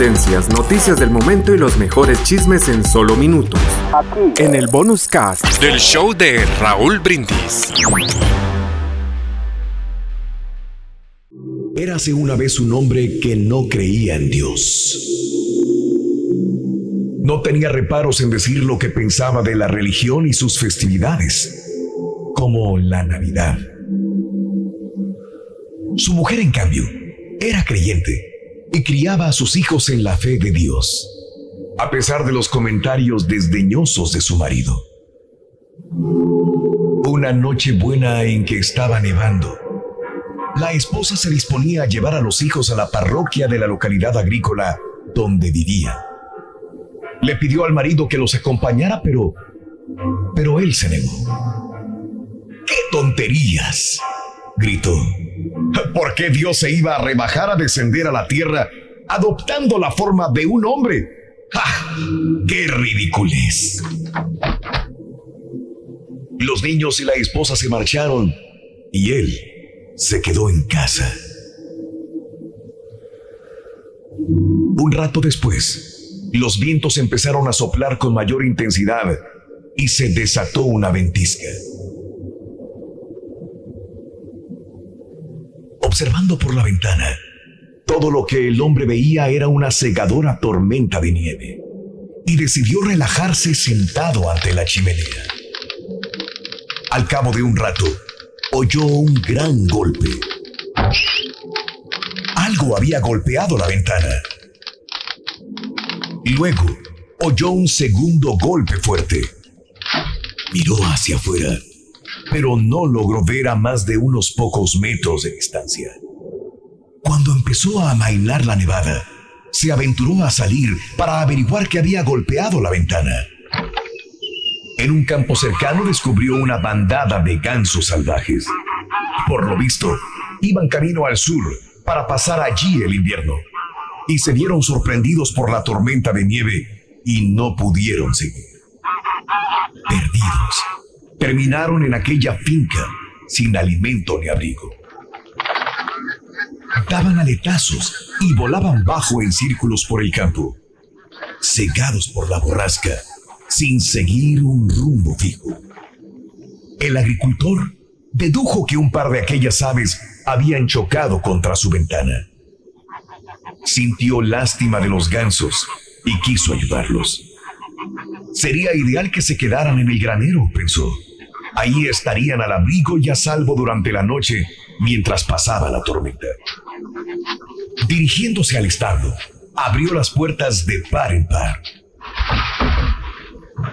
Tendencias, noticias del momento y los mejores chismes en solo minutos. En el bonus cast del show de Raúl Brindis. Érase una vez un hombre que no creía en Dios. No tenía reparos en decir lo que pensaba de la religión y sus festividades, como la Navidad. Su mujer, en cambio, era creyente y criaba a sus hijos en la fe de Dios, a pesar de los comentarios desdeñosos de su marido. Una noche buena en que estaba nevando, la esposa se disponía a llevar a los hijos a la parroquia de la localidad agrícola donde vivía. Le pidió al marido que los acompañara, pero... pero él se negó. ¡Qué tonterías! gritó. ¿Por qué Dios se iba a rebajar a descender a la tierra adoptando la forma de un hombre? ¡Ja! ¡Qué ridiculez! Los niños y la esposa se marcharon y él se quedó en casa. Un rato después, los vientos empezaron a soplar con mayor intensidad y se desató una ventisca. Por la ventana, todo lo que el hombre veía era una cegadora tormenta de nieve, y decidió relajarse sentado ante la chimenea. Al cabo de un rato, oyó un gran golpe. Algo había golpeado la ventana. Luego, oyó un segundo golpe fuerte. Miró hacia afuera pero no logró ver a más de unos pocos metros de distancia. Empezó a amainar la nevada, se aventuró a salir para averiguar qué había golpeado la ventana. En un campo cercano descubrió una bandada de gansos salvajes. Por lo visto, iban camino al sur para pasar allí el invierno. Y se vieron sorprendidos por la tormenta de nieve y no pudieron seguir. Perdidos terminaron en aquella finca sin alimento ni abrigo. Daban aletazos y volaban bajo en círculos por el campo, cegados por la borrasca, sin seguir un rumbo fijo. El agricultor dedujo que un par de aquellas aves habían chocado contra su ventana. Sintió lástima de los gansos y quiso ayudarlos. Sería ideal que se quedaran en el granero, pensó. Ahí estarían al abrigo y a salvo durante la noche mientras pasaba la tormenta. Dirigiéndose al establo, abrió las puertas de par en par.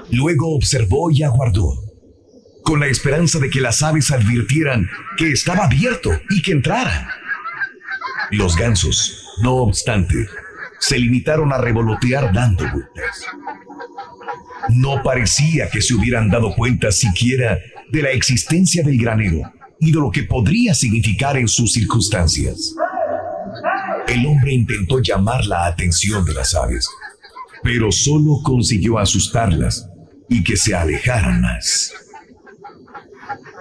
Luego observó y aguardó, con la esperanza de que las aves advirtieran que estaba abierto y que entraran. Los gansos, no obstante, se limitaron a revolotear dando vueltas. No parecía que se hubieran dado cuenta siquiera de la existencia del granero y de lo que podría significar en sus circunstancias. El hombre intentó llamar la atención de las aves, pero solo consiguió asustarlas y que se alejaran más.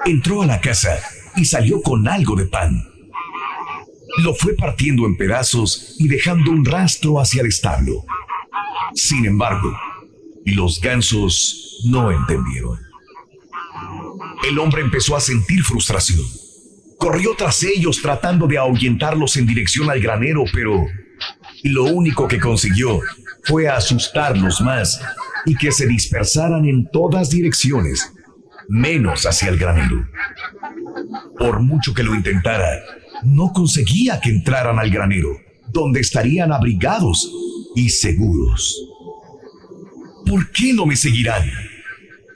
Entró a la casa y salió con algo de pan. Lo fue partiendo en pedazos y dejando un rastro hacia el establo. Sin embargo, los gansos no entendieron. El hombre empezó a sentir frustración. Corrió tras ellos tratando de ahuyentarlos en dirección al granero, pero Lo único que consiguió fue asustarlos más y que se dispersaran en todas direcciones, menos hacia el granero. Por mucho que lo intentara, no conseguía que entraran al granero, donde estarían abrigados y seguros. ¿Por qué no me seguirán?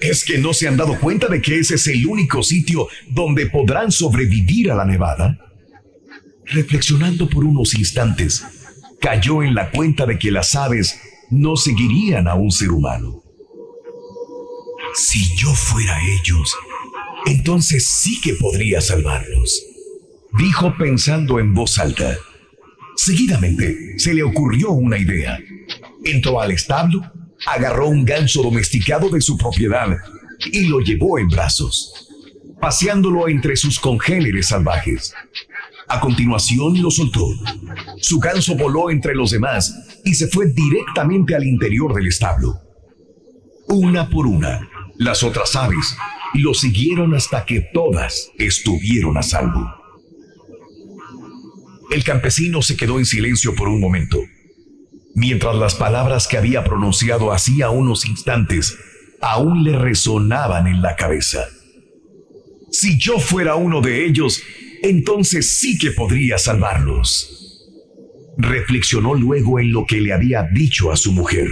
¿Es que no se han dado cuenta de que ese es el único sitio donde podrán sobrevivir a la nevada? Reflexionando por unos instantes, cayó en la cuenta de que las aves no seguirían a un ser humano. Si yo fuera ellos, entonces sí que podría salvarlos, dijo pensando en voz alta. Seguidamente se le ocurrió una idea. Entró al establo, agarró un ganso domesticado de su propiedad y lo llevó en brazos, paseándolo entre sus congéneres salvajes. A continuación lo soltó. Su ganso voló entre los demás y se fue directamente al interior del establo. Una por una, las otras aves lo siguieron hasta que todas estuvieron a salvo. El campesino se quedó en silencio por un momento, mientras las palabras que había pronunciado hacía unos instantes aún le resonaban en la cabeza. Si yo fuera uno de ellos, entonces sí que podría salvarlos. Reflexionó luego en lo que le había dicho a su mujer.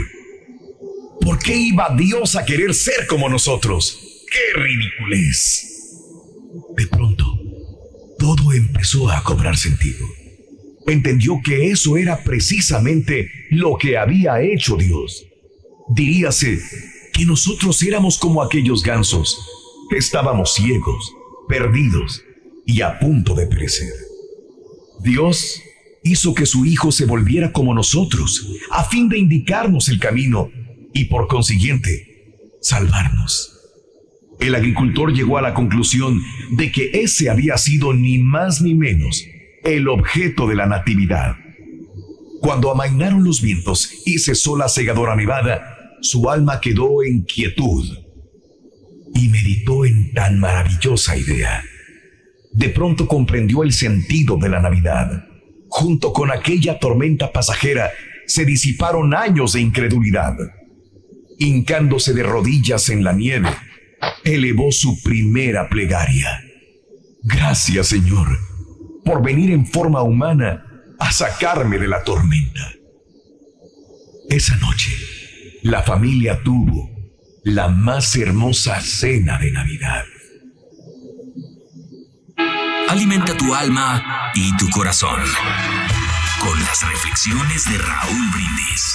¿Por qué iba Dios a querer ser como nosotros? ¡Qué ridiculez! De pronto, todo empezó a cobrar sentido. Entendió que eso era precisamente lo que había hecho Dios. Diríase que nosotros éramos como aquellos gansos. Estábamos ciegos, perdidos, y a punto de perecer. Dios hizo que su Hijo se volviera como nosotros, a fin de indicarnos el camino y por consiguiente, salvarnos. El agricultor llegó a la conclusión de que ese había sido ni más ni menos el objeto de la natividad. Cuando amainaron los vientos y cesó la segadora nevada, su alma quedó en quietud y meditó en tan maravillosa idea de pronto comprendió el sentido de la Navidad. Junto con aquella tormenta pasajera se disiparon años de incredulidad. Hincándose de rodillas en la nieve, elevó su primera plegaria. Gracias, Señor, por venir en forma humana a sacarme de la tormenta. Esa noche, la familia tuvo la más hermosa cena de Navidad. Alimenta tu alma y tu corazón con las reflexiones de Raúl Brindis.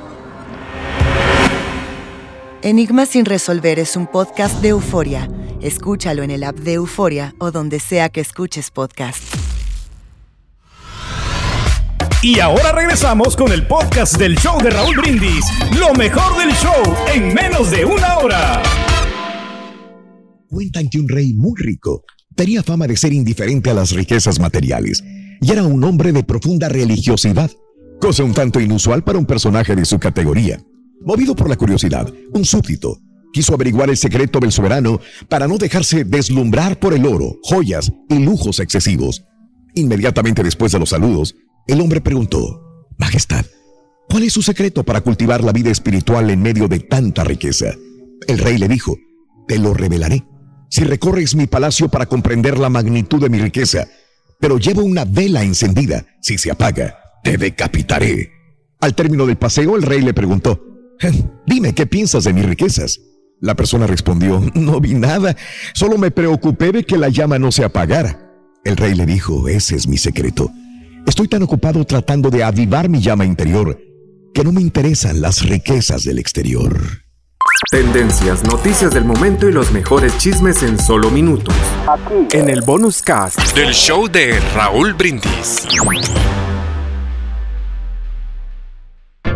Enigma sin resolver es un podcast de euforia. Escúchalo en el app de Euforia o donde sea que escuches podcast. Y ahora regresamos con el podcast del show de Raúl Brindis. Lo mejor del show en menos de una hora. Cuentan que un rey muy rico tenía fama de ser indiferente a las riquezas materiales y era un hombre de profunda religiosidad, cosa un tanto inusual para un personaje de su categoría. Movido por la curiosidad, un súbdito quiso averiguar el secreto del soberano para no dejarse deslumbrar por el oro, joyas y lujos excesivos. Inmediatamente después de los saludos, el hombre preguntó, Majestad, ¿cuál es su secreto para cultivar la vida espiritual en medio de tanta riqueza? El rey le dijo, Te lo revelaré. Si recorres mi palacio para comprender la magnitud de mi riqueza, pero llevo una vela encendida. Si se apaga, te decapitaré. Al término del paseo, el rey le preguntó, dime, ¿qué piensas de mis riquezas? La persona respondió, no vi nada, solo me preocupé de que la llama no se apagara. El rey le dijo, ese es mi secreto. Estoy tan ocupado tratando de avivar mi llama interior que no me interesan las riquezas del exterior. Tendencias, noticias del momento y los mejores chismes en solo minutos. Aquí. En el bonus cast del show de Raúl Brindis.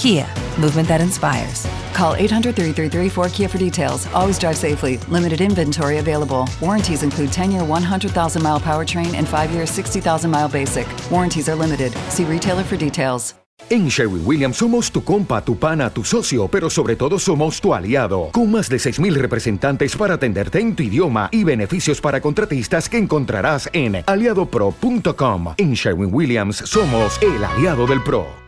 Kia, movement that inspires. Call 800 333 4KIA for details. Always drive safely. Limited inventory available. Warranties include 10 year 100,000 mile powertrain and 5 year 60,000 mile basic. Warranties are limited. See retailer for details. En Sherwin Williams somos tu compa, tu pana, tu socio, pero sobre todo somos tu aliado. Con más de 6.000 representantes para atenderte en tu idioma y beneficios para contratistas que encontrarás en aliadopro.com. En Sherwin Williams somos el aliado del PRO.